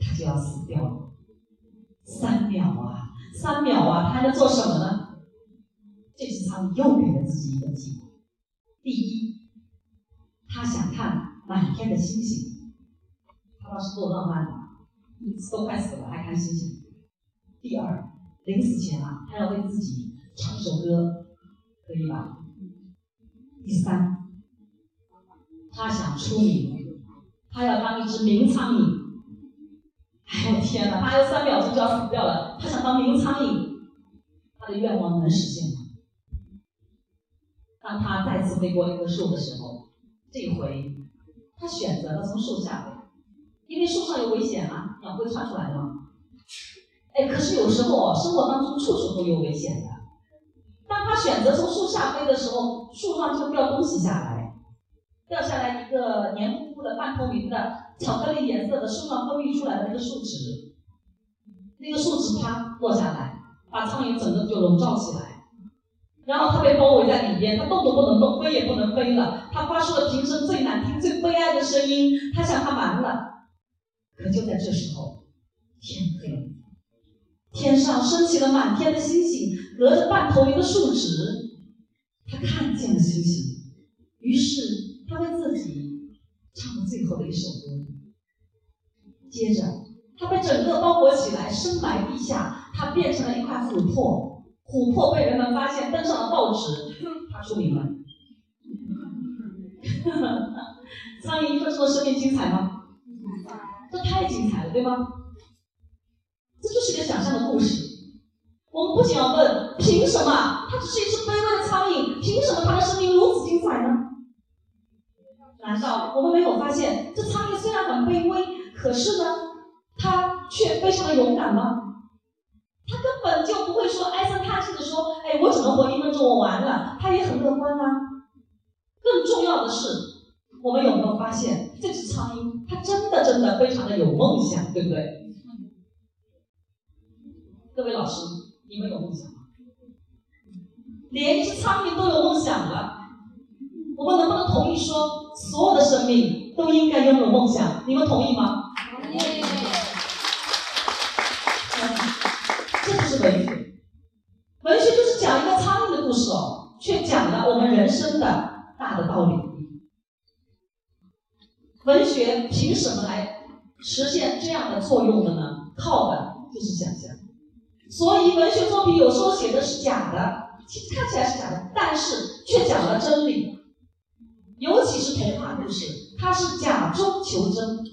他就要死掉了。三秒啊，三秒啊，他还能做什么呢？这次他又给了自己一个计划：第一，他想看满天的星星，他倒是多浪漫啊！都快死了还看星星。第二，临死前啊，他要为自己唱首歌，可以吧？第三，他想出名，他要当一只名苍蝇。哎呦天哪，他还有三秒钟就要死掉了，他想当名苍蝇，他的愿望能实现吗？当他再次飞过一棵树的时候，这回他选择了从树下飞，因为树上有危险啊，鸟会窜出来的嘛。哎，可是有时候哦生活当中处处都有危险的。当他选择从树下飞的时候，树上就掉东西下来，掉下来一个黏糊糊的、半透明的、巧克力颜色的树上分泌出来的那个树脂，那个树脂啪落下来，把苍蝇整个就笼罩起来。然后他被包围在里边，他动都不能动，飞也不能飞了。他发出了平生最难听、最悲哀的声音。他想他完了。可就在这时候，天黑了，天上升起了满天的星星，隔着半透明的树枝，他看见了星星。于是他为自己唱了最后的一首歌。接着，他被整个包裹起来，深埋地下，他变成了一块琥珀。琥珀被人们发现，登上了报纸，他出名了。苍蝇一分钟的生命精彩吗？这太精彩了，对吗？这是一个想象的故事。我们不仅要问，凭什么它只是一只卑微的苍蝇？凭什么它的生命如此精彩呢？难道我们没有发现，这苍蝇虽然很卑微，可是呢，它却非常的勇敢吗？他根本就不会说唉声叹气的说：“哎，我只能活一分钟，我完了。”他也很乐观啊。更重要的是，我们有没有发现这只苍蝇，它真的真的非常的有梦想，对不对？各位老师，你们有梦想吗？连一只苍蝇都有梦想了，我们能不能同意说，所有的生命都应该拥有梦想？你们同意吗？同意。这就是文学，文学就是讲一个苍蝇的故事哦，却讲了我们人生的大的道理。文学凭什么来实现这样的作用的呢？靠的就是想象。所以文学作品有时候写的是假的，其实看起来是假的，但是却讲了真理。尤其是童话故事，它是假中求真。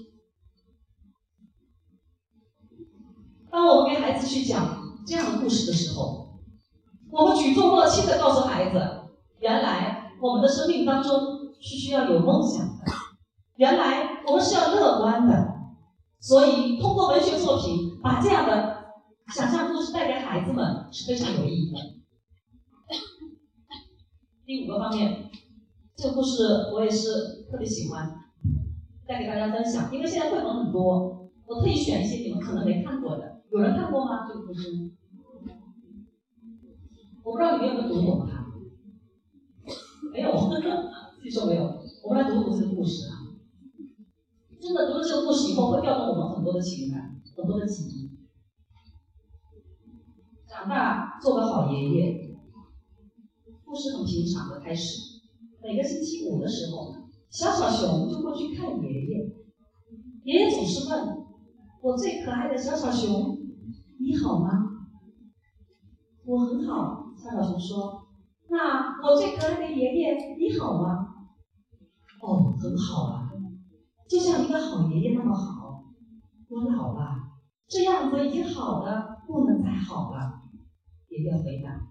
当我们给孩子去讲这样的故事的时候，我们举重若轻的告诉孩子：原来我们的生命当中是需要有梦想的，原来我们是要乐观的。所以，通过文学作品把这样的想象故事带给孩子们是非常有意义的。第五个方面，这个故事我也是特别喜欢，带给大家分享。因为现在绘本很多，我特意选一些你们可能没看过的。有人看过吗？这个故事？我不知道你们有没有读懂它。没有，自己说没有。我们来读读这个故事啊。真的读了这个故事以后，会调动我们很多的情感，很多的记忆。长大做个好爷爷。故事很平常的开始，每个星期五的时候，小小熊就会去看爷爷。爷爷总是问：“我最可爱的小小熊，你好吗？”“我很好。”小小熊说。“那我最可爱的爷爷，你好吗？”“哦，很好啊，就像一个好爷爷那么好。”“我老了，这样子已经好的不能再好了。”爷爷回答。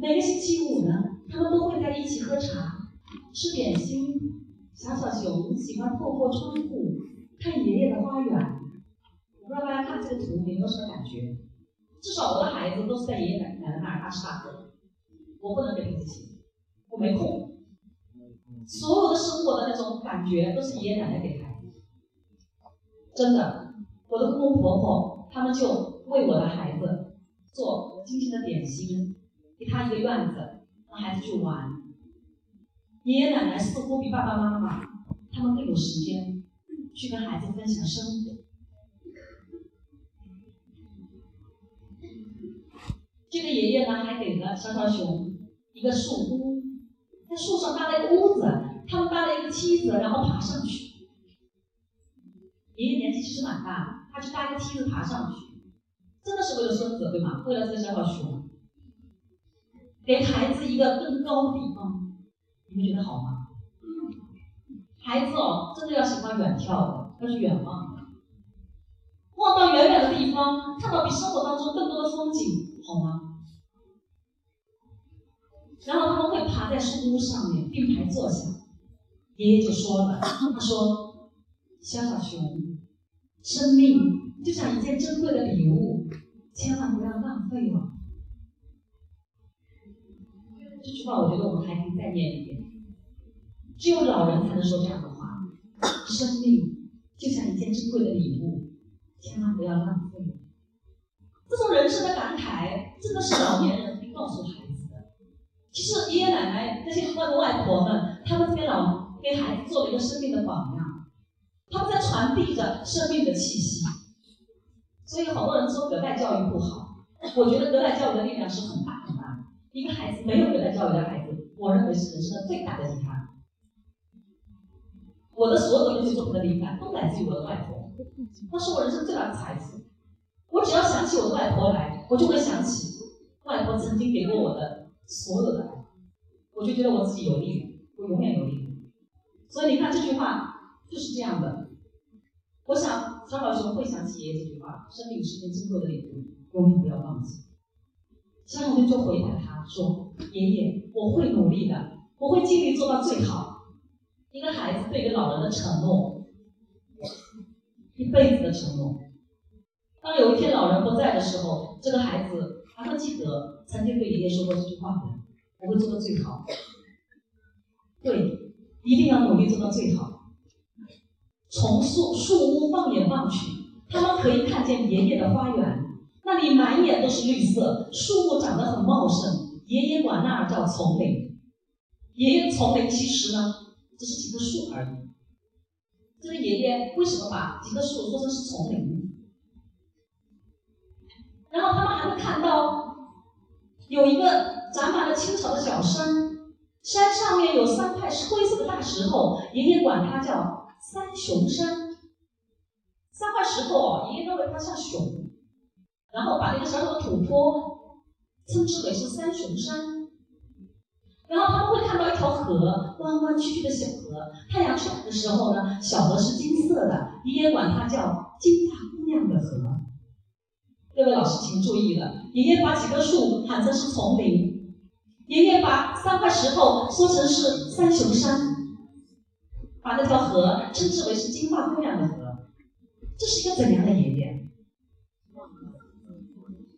每个星期五呢，他们都会在一起喝茶、吃点心。小小熊喜欢透过窗户看爷爷的花园。我不知道大家看这个图有没有什么感觉？至少我的孩子都是在爷爷奶奶那儿大吃大喝，我不能给他这些，我没空。所有的生活的那种感觉都是爷爷奶奶给孩子。真的，我的公公婆婆他们就为我的孩子做精心的点心。给他一个院子，让孩子去玩。爷爷奶奶似乎比爸爸妈妈他们更有时间去跟孩子分享生活。这个爷爷呢，还给了小小熊一个树屋，在树上搭了一个屋子，他们搭了一个梯子，然后爬上去。爷爷年纪其实蛮大，他去搭一个梯子爬上去，真的是为了孙子对吗？为了这个小小熊。给孩子一个更高的地方，你们觉得好吗？孩子哦，真的要喜欢远眺的，要去远望，望到远远的地方，看到比生活当中更多的风景，好吗？然后他们会爬在树屋上面并排坐下，爷爷就说了，他说：“小小熊，生命就像一件珍贵的礼物，千万不要浪费了。”这句话我觉得我们还可以再念一遍。只有老人才能说这样的话。生命就像一件珍贵的礼物，千万不要浪费。这种人生的感慨，真的是老年人告诉孩子的。其实爷爷奶奶那些外公外婆们，他们给老给孩子做了一个生命的榜样，他们在传递着生命的气息。所以好多人说隔代教育不好，我觉得隔代教育的力量是很大很大的。一个孩子没有隔代教育的孩子，我认为是人生的最大的遗憾。我的所有的文学作品的灵感都来自于我的外婆，那是我人生最大的财富。我只要想起我的外婆来，我就会想起外婆曾经给过我的所有的爱，我就觉得我自己有力量，我永远有力量。所以你看这句话就是这样的。我想小小熊会想起爷爷这句话：生命是件珍贵的礼物，永远不要忘记。小小熊就回答他说：“爷爷，我会努力的，我会尽力做到最好。一个孩子对一个老人的承诺，一辈子的承诺。当有一天老人不在的时候，这个孩子还会记得曾经对爷爷说过这句话的。我会做到最好，对，一定要努力做到最好。从树树屋放眼望去，他们可以看见爷爷的花园。”那里满眼都是绿色，树木长得很茂盛。爷爷管那儿叫丛林。爷爷丛林其实呢，只是几棵树而已。这个爷爷为什么把几棵树说成是丛林？然后他们还会看到有一个长满了青草的小山，山上面有三块灰色的大石头，爷爷管它叫三雄山。三块石头，爷爷认为它像熊。然后把那个小小的土坡称之为是三雄山。然后他们会看到一条河，弯弯曲曲的小河，太阳出来的时候呢，小河是金色的，爷爷管它叫金大姑娘的河。各位老师请注意了，爷爷把几棵树喊成是丛林，爷爷把三块石头说成是三雄山，把那条河称之为是金发姑娘的河。这是一个怎样的爷爷？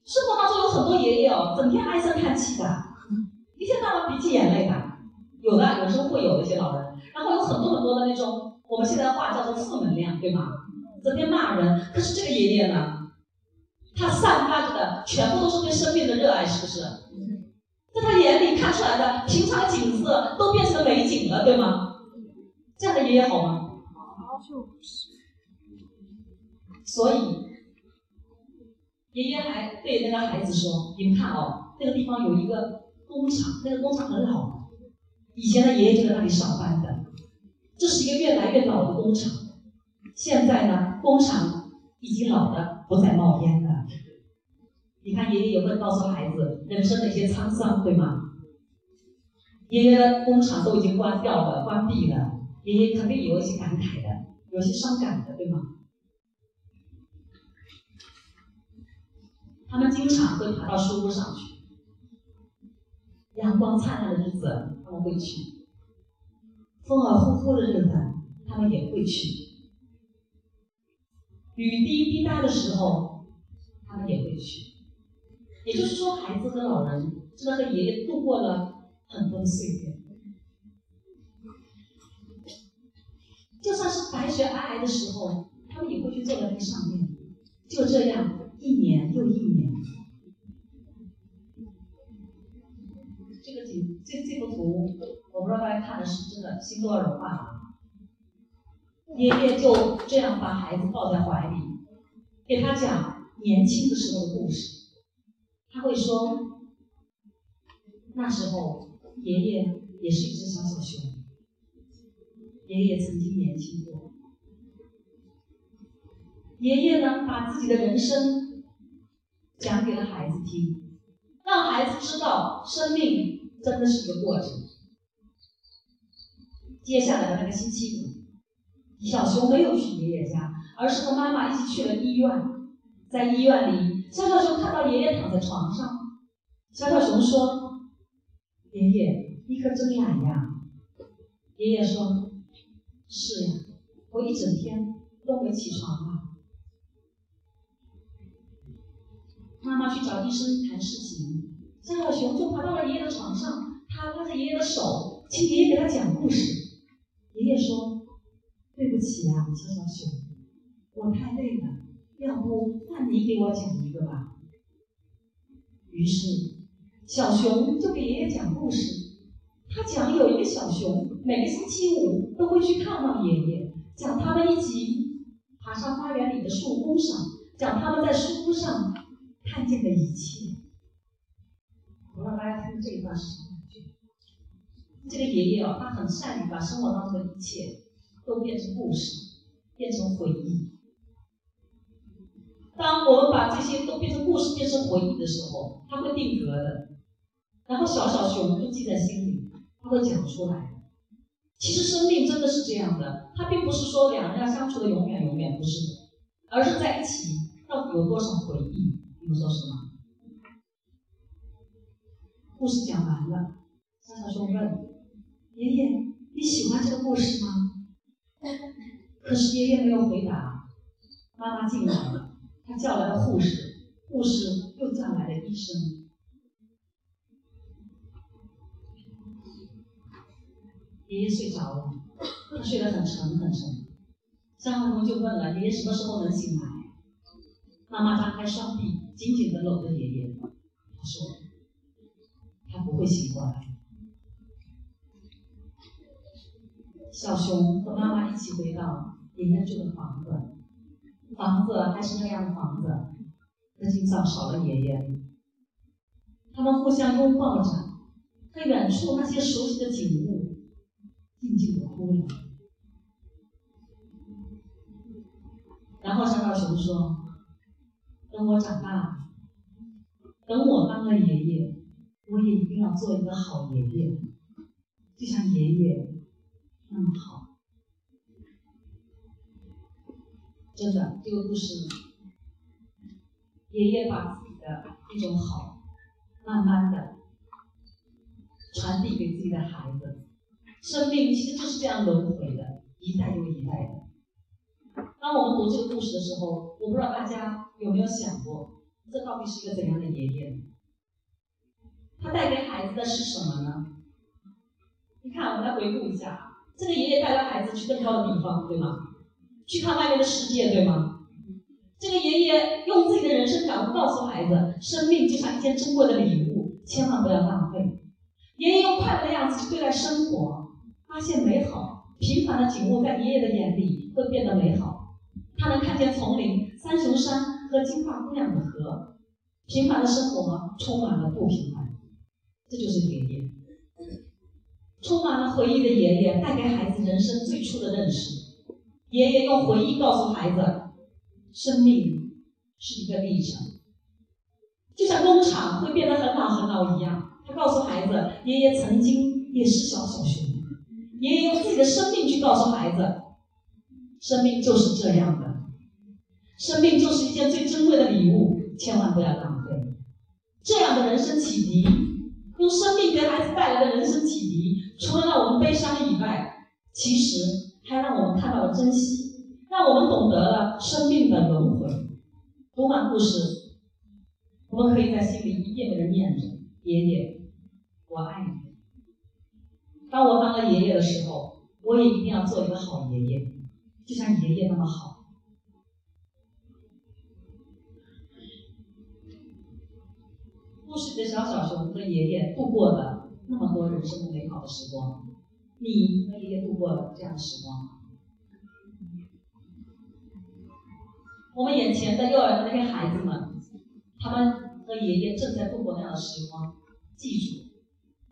生活当中有很多爷爷哦，整天唉声叹气的，一天到晚鼻涕眼泪的，有的有时候会有一些老人，然后有很多很多的那种，我们现在的话叫做负能量，对吗？整天骂人。可是这个爷爷呢，他散发着的全部都是对生命的热爱，是不是？在他眼里看出来的平常的景色都变成了美景了，对吗？这样的爷爷好吗？好，就不是。所以，爷爷还对那个孩子说：“你们看哦，那个地方有一个工厂，那个工厂很老，以前的爷爷就在那里上班的。这是一个越来越老的工厂。现在呢，工厂已经老的不再冒烟了。你看，爷爷也会告诉孩子人生的一些沧桑，对吗？爷爷的工厂都已经关掉了、关闭了，爷爷肯定有一些感慨的，有些伤感的，对吗？”他们经常会爬到树屋上去，阳光灿烂的日子他们会去，风儿呼呼的日子他们也会去，雨滴滴答的时候他们也会去。也就是说，孩子和老人真的和爷爷度过了很多的岁月，就算是白雪皑皑的时候，他们也会去坐在那上面，就这样。一年又一年，这个景这这幅图，我不知道大家看的是真的心都要融化了。爷爷就这样把孩子抱在怀里，给他讲年轻的时候的故事。他会说，那时候爷爷也是一只小小熊，爷爷曾经年轻过。爷爷呢，把自己的人生。讲给了孩子听，让孩子知道生命真的是一个过程。接下来的那个星期五，小熊没有去爷爷家，而是和妈妈一起去了医院。在医院里，小小熊看到爷爷躺在床上，小小熊说：“爷爷，你可真懒呀。”爷爷说：“是呀，我一整天都没起床啊。”妈妈去找医生谈事情，小小熊就爬到了爷爷的床上，他拉着爷爷的手，请爷爷给他讲故事。爷爷说：“对不起呀，小小熊，我太累了，要不换你给我讲一个吧。”于是，小熊就给爷爷讲故事。他讲有一个小熊，每个星期五都会去看望爷爷，讲他们一起爬上花园里的树屋上，讲他们在树屋上。看见的一切，我让大家听这一段是什么？这个爷爷哦，他很善于把生活当中的一切都变成故事，变成回忆。当我们把这些都变成故事、变成回忆的时候，他会定格的。然后小小熊就记在心里，他会讲出来。其实生命真的是这样的，它并不是说两人要相处的永远永远不是，而是在一起到底有多少回忆。你们说什么？故事讲完了，小小熊问爷爷：“你喜欢这个故事吗？” 可是爷爷没有回答。妈妈进来了，她叫来了护士，护士又叫来了医生。爷爷睡着了，他睡得很沉很沉。小小熊就问了爷爷：“什么时候能醒来？”妈妈张开双臂，紧紧地搂着爷爷。他说：“他不会醒过来。”小熊和妈妈一起回到爷爷住的。房子，房子还是那样的。房子，可今早少了爷爷。他们互相拥抱着，看远处那些熟悉的。景物，静静的哭了。然后小小熊说。等我长大了，等我当了爷爷，我也一定要做一个好爷爷，就像爷爷那么好。真的，这个故事，爷爷把自己的一种好，慢慢的传递给自己的孩子。生命其实就是这样轮回的，一代又一代的。当我们读这个故事的时候，我不知道大家有没有想过，这到底是一个怎样的爷爷？他带给孩子的是什么呢？你看，我们来回顾一下，这个爷爷带着孩子去更高的地方，对吗？去看外面的世界，对吗？这个爷爷用自己的人生感悟告诉孩子，生命就像一件珍贵的礼物，千万不要浪费。爷爷用快乐的样子去对待生活。发现美好，平凡的景物在爷爷的眼里会变得美好。他能看见丛林、三雄山和金发姑娘的河。平凡的生活充满了不平凡，这就是爷爷。充满了回忆的爷爷带给孩子人生最初的认识。爷爷用回忆告诉孩子，生命是一个历程，就像工厂会变得很老很老一样。他告诉孩子，爷爷曾经也是小小熊。爷爷用自己的生命去告诉孩子，生命就是这样的，生命就是一件最珍贵的礼物，千万不要浪费。这样的人生启迪，用生命给孩子带来的人生启迪，除了让我们悲伤以外，其实还让我们看到了珍惜，让我们懂得了生命的轮回。读完故事，我们可以在心里一遍遍的念着：“爷爷，我爱你。”当我当了爷爷的时候，我也一定要做一个好爷爷，就像爷爷那么好。故事里的小小熊和爷爷度过了那么多人生的美好的时光，你和爷爷度过了这样的时光吗？我们眼前的幼儿园的那些孩子们，他们和爷爷正在度过那样的时光，记住，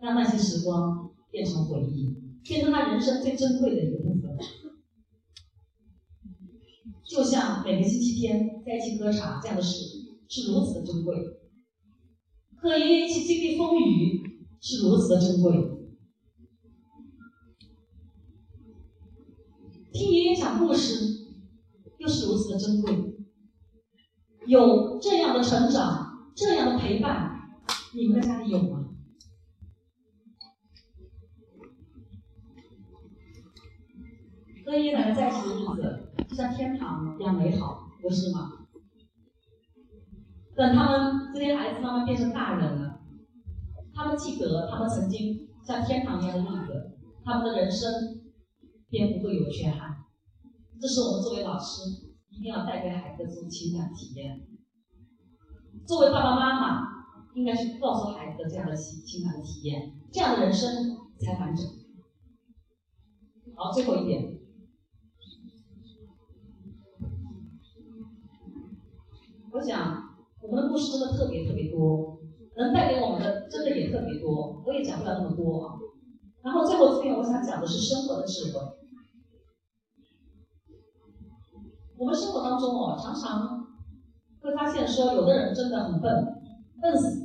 让那些时光。变成回忆，变成他人生最珍贵的一个部分。就像每个星期天在一起喝茶这样的事，是如此的珍贵；和爷爷一起经历风雨，是如此的珍贵；听爷爷讲故事，又是如此的珍贵。有这样的成长，这样的陪伴，你们的家里有吗？和爷爷奶奶在一起的日子，就像天堂一样美好，不是吗？等他们这些孩子慢慢变成大人了，他们记得他们曾经像天堂一样的日子，他们的人生便不会有缺憾。这是我们作为老师一定要带给孩子的这种情感体验。作为爸爸妈妈，应该去告诉孩子的这样的情情感的体验，这样的人生才完整。好，最后一点。我想，我们的故事真的特别特别多，能带给我们的真的也特别多，我也讲不了那么多。然后最后这边，我想讲的是生活的智慧。我们生活当中哦，常常会发现说，有的人真的很笨，笨死，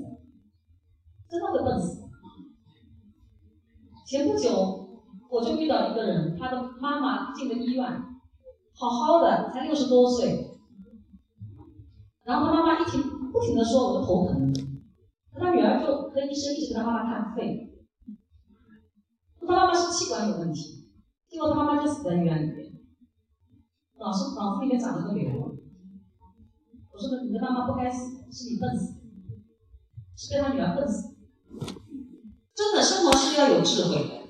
真的会笨死。前不久，我就遇到一个人，他的妈妈进了医院，好好的，才六十多岁。然后他妈妈一停不停的说我的头疼，他女儿就和医生一直给他妈妈看肺，说他妈妈是气管有问题，结果他妈妈就死在医院里面，脑子脑子里面长了个瘤。我说你的妈妈不该死，是你笨死，是被他女儿笨死。真的生活是要有智慧的。